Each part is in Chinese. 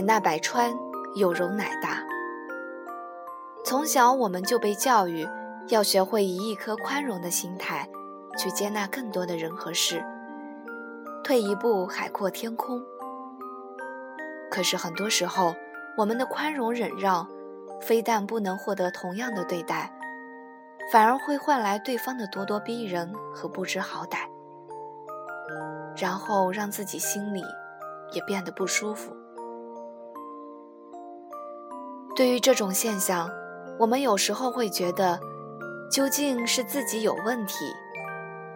海纳百川，有容乃大。从小我们就被教育要学会以一颗宽容的心态去接纳更多的人和事，退一步海阔天空。可是很多时候，我们的宽容忍让，非但不能获得同样的对待，反而会换来对方的咄咄逼人和不知好歹，然后让自己心里也变得不舒服。对于这种现象，我们有时候会觉得，究竟是自己有问题，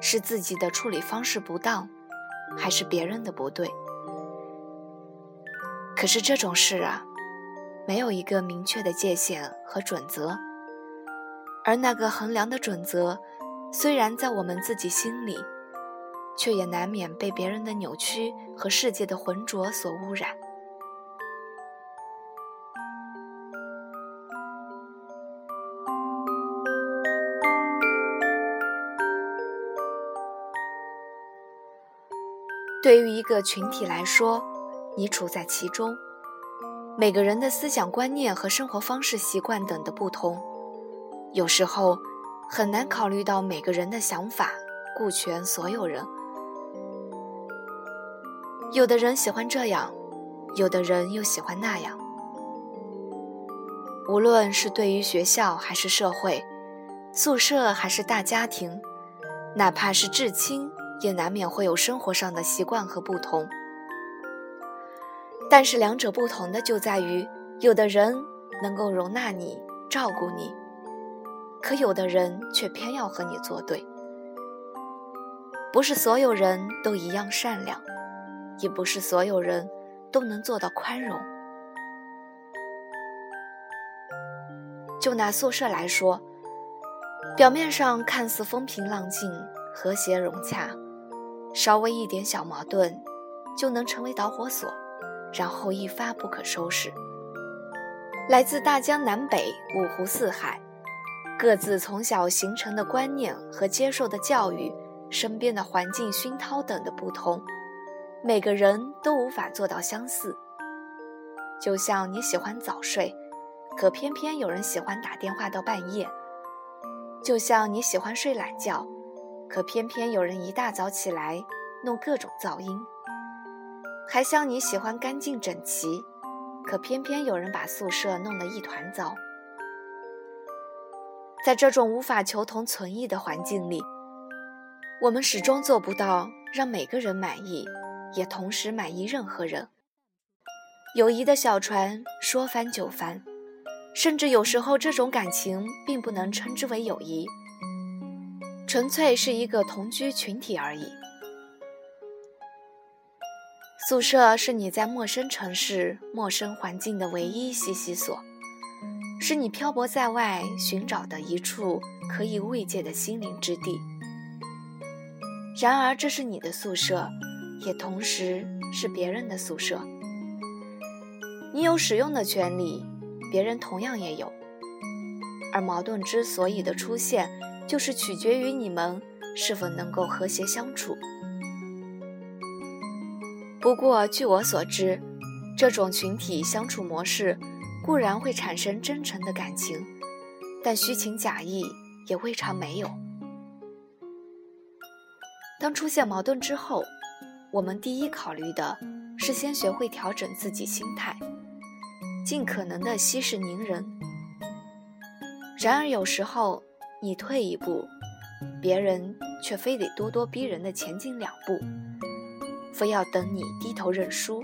是自己的处理方式不当，还是别人的不对？可是这种事啊，没有一个明确的界限和准则，而那个衡量的准则，虽然在我们自己心里，却也难免被别人的扭曲和世界的浑浊所污染。对于一个群体来说，你处在其中，每个人的思想观念和生活方式、习惯等的不同，有时候很难考虑到每个人的想法，顾全所有人。有的人喜欢这样，有的人又喜欢那样。无论是对于学校还是社会，宿舍还是大家庭，哪怕是至亲。也难免会有生活上的习惯和不同，但是两者不同的就在于，有的人能够容纳你、照顾你，可有的人却偏要和你作对。不是所有人都一样善良，也不是所有人都能做到宽容。就拿宿舍来说，表面上看似风平浪静、和谐融洽。稍微一点小矛盾，就能成为导火索，然后一发不可收拾。来自大江南北、五湖四海，各自从小形成的观念和接受的教育、身边的环境熏陶等的不同，每个人都无法做到相似。就像你喜欢早睡，可偏偏有人喜欢打电话到半夜；就像你喜欢睡懒觉。可偏偏有人一大早起来弄各种噪音，还像你喜欢干净整齐，可偏偏有人把宿舍弄得一团糟。在这种无法求同存异的环境里，我们始终做不到让每个人满意，也同时满意任何人。友谊的小船说翻就翻，甚至有时候这种感情并不能称之为友谊。纯粹是一个同居群体而已。宿舍是你在陌生城市、陌生环境的唯一栖息所，是你漂泊在外寻找的一处可以慰藉的心灵之地。然而，这是你的宿舍，也同时是别人的宿舍。你有使用的权利，别人同样也有。而矛盾之所以的出现，就是取决于你们是否能够和谐相处。不过，据我所知，这种群体相处模式固然会产生真诚的感情，但虚情假意也未尝没有。当出现矛盾之后，我们第一考虑的是先学会调整自己心态，尽可能的息事宁人。然而，有时候。你退一步，别人却非得咄咄逼人的前进两步，非要等你低头认输。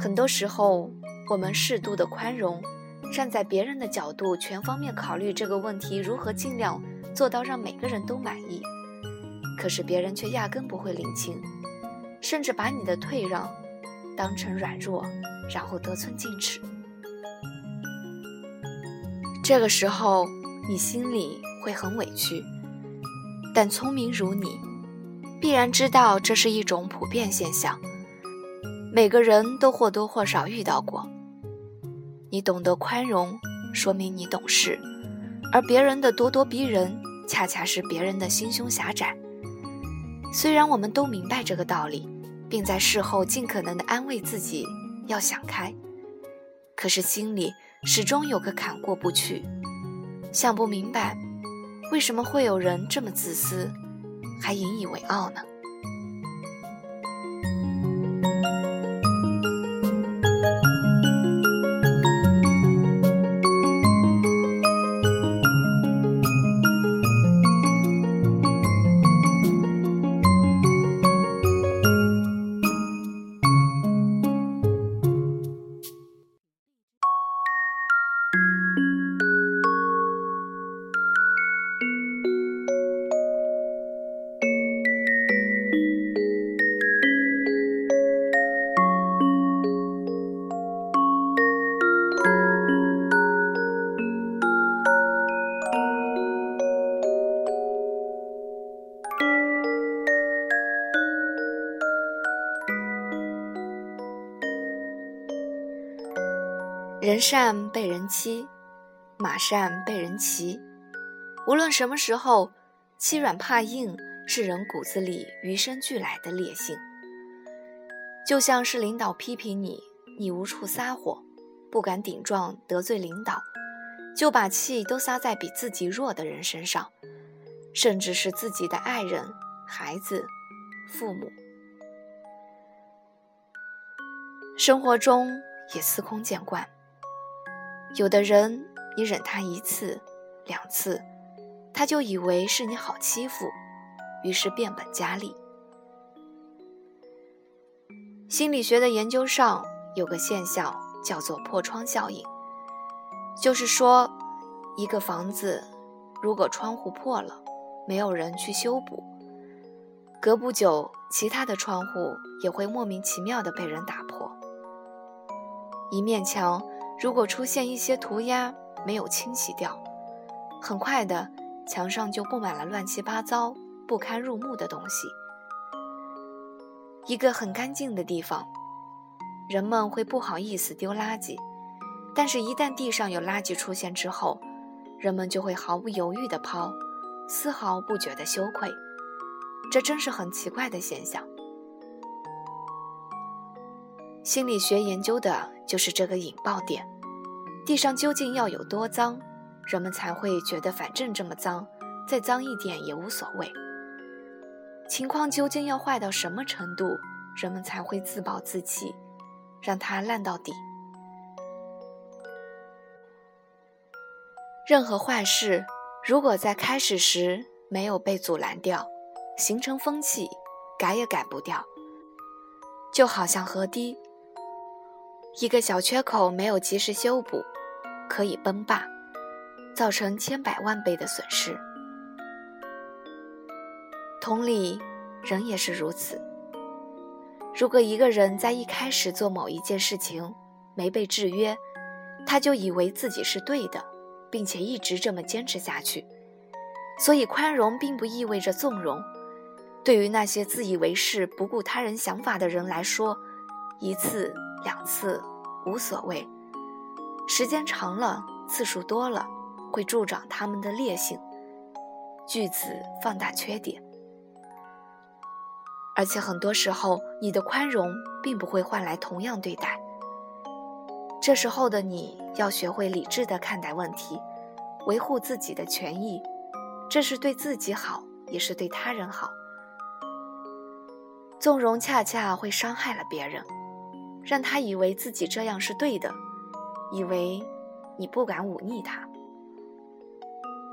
很多时候，我们适度的宽容，站在别人的角度，全方面考虑这个问题如何尽量做到让每个人都满意。可是别人却压根不会领情，甚至把你的退让当成软弱，然后得寸进尺。这个时候，你心里会很委屈，但聪明如你，必然知道这是一种普遍现象，每个人都或多或少遇到过。你懂得宽容，说明你懂事，而别人的咄咄逼人，恰恰是别人的心胸狭窄。虽然我们都明白这个道理，并在事后尽可能的安慰自己要想开，可是心里始终有个坎过不去，想不明白为什么会有人这么自私，还引以为傲呢？人善被人欺，马善被人骑。无论什么时候，欺软怕硬是人骨子里与生俱来的烈性。就像是领导批评你，你无处撒火，不敢顶撞得罪领导，就把气都撒在比自己弱的人身上，甚至是自己的爱人、孩子、父母。生活中也司空见惯。有的人，你忍他一次、两次，他就以为是你好欺负，于是变本加厉。心理学的研究上有个现象叫做破窗效应，就是说，一个房子如果窗户破了，没有人去修补，隔不久，其他的窗户也会莫名其妙的被人打破。一面墙。如果出现一些涂鸦没有清洗掉，很快的墙上就布满了乱七八糟、不堪入目的东西。一个很干净的地方，人们会不好意思丢垃圾，但是，一旦地上有垃圾出现之后，人们就会毫不犹豫地抛，丝毫不觉得羞愧。这真是很奇怪的现象。心理学研究的就是这个引爆点：地上究竟要有多脏，人们才会觉得反正这么脏，再脏一点也无所谓。情况究竟要坏到什么程度，人们才会自暴自弃，让它烂到底？任何坏事，如果在开始时没有被阻拦掉，形成风气，改也改不掉，就好像河堤。一个小缺口没有及时修补，可以崩坝，造成千百万倍的损失。同理，人也是如此。如果一个人在一开始做某一件事情没被制约，他就以为自己是对的，并且一直这么坚持下去。所以，宽容并不意味着纵容。对于那些自以为是、不顾他人想法的人来说，一次。两次无所谓，时间长了，次数多了，会助长他们的烈性，据此放大缺点。而且很多时候，你的宽容并不会换来同样对待。这时候的你要学会理智的看待问题，维护自己的权益，这是对自己好，也是对他人好。纵容恰恰会伤害了别人。让他以为自己这样是对的，以为你不敢忤逆他。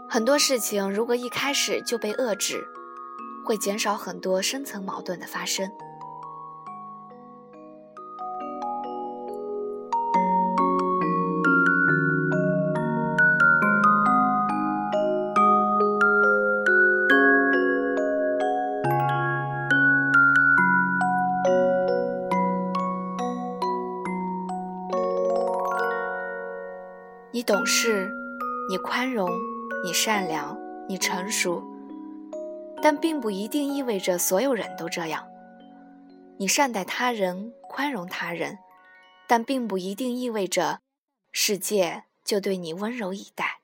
很多事情如果一开始就被遏制，会减少很多深层矛盾的发生。懂事，你宽容，你善良，你成熟，但并不一定意味着所有人都这样。你善待他人，宽容他人，但并不一定意味着世界就对你温柔以待。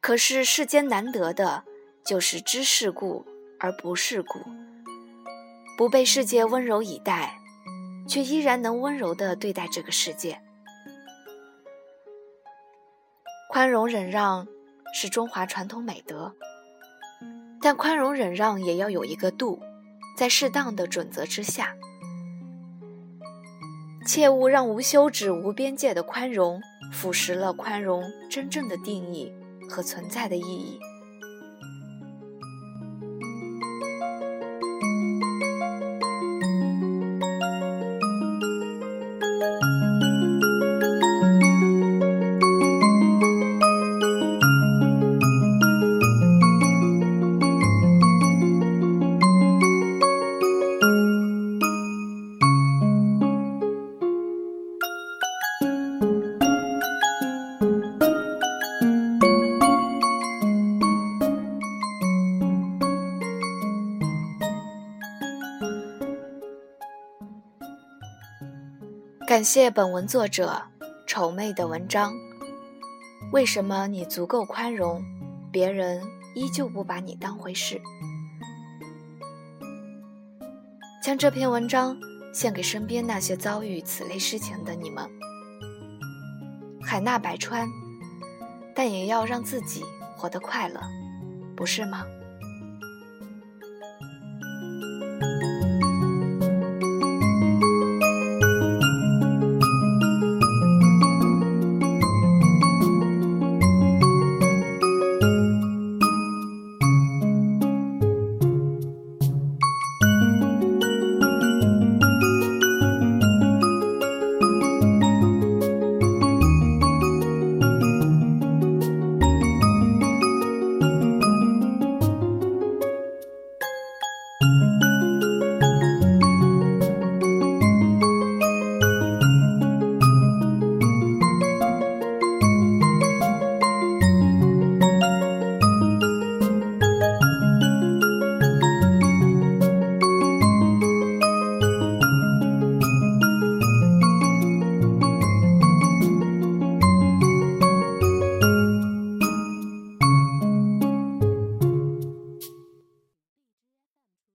可是世间难得的，就是知世故而不世故，不被世界温柔以待，却依然能温柔地对待这个世界。宽容忍让是中华传统美德，但宽容忍让也要有一个度，在适当的准则之下，切勿让无休止、无边界的宽容腐蚀了宽容真正的定义和存在的意义。感谢本文作者丑妹的文章。为什么你足够宽容，别人依旧不把你当回事？将这篇文章献给身边那些遭遇此类事情的你们。海纳百川，但也要让自己活得快乐，不是吗？